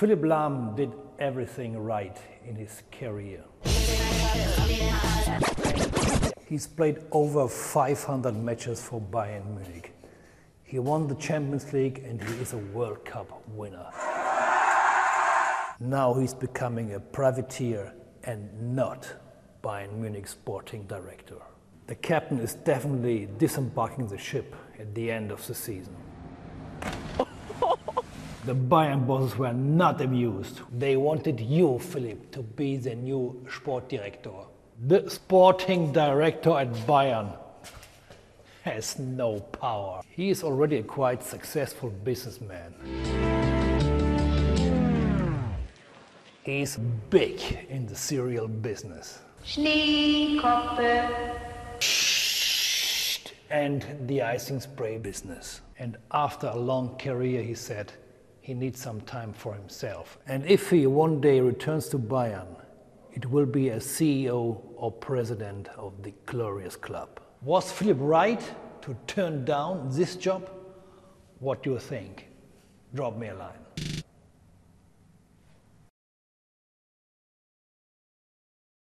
Philipp Lahm did everything right in his career. He's played over 500 matches for Bayern Munich. He won the Champions League and he is a World Cup winner. Now he's becoming a privateer and not Bayern Munich sporting director. The captain is definitely disembarking the ship at the end of the season. The Bayern bosses were not amused. They wanted you, Philipp, to be the new Sportdirektor. The sporting director at Bayern has no power. He is already a quite successful businessman. He's big in the cereal business. Schneekoppe. and the icing spray business. And after a long career, he said he needs some time for himself. And if he one day returns to Bayern, it will be as CEO or president of the glorious club. Was Philipp right to turn down this job? What do you think? Drop me a line.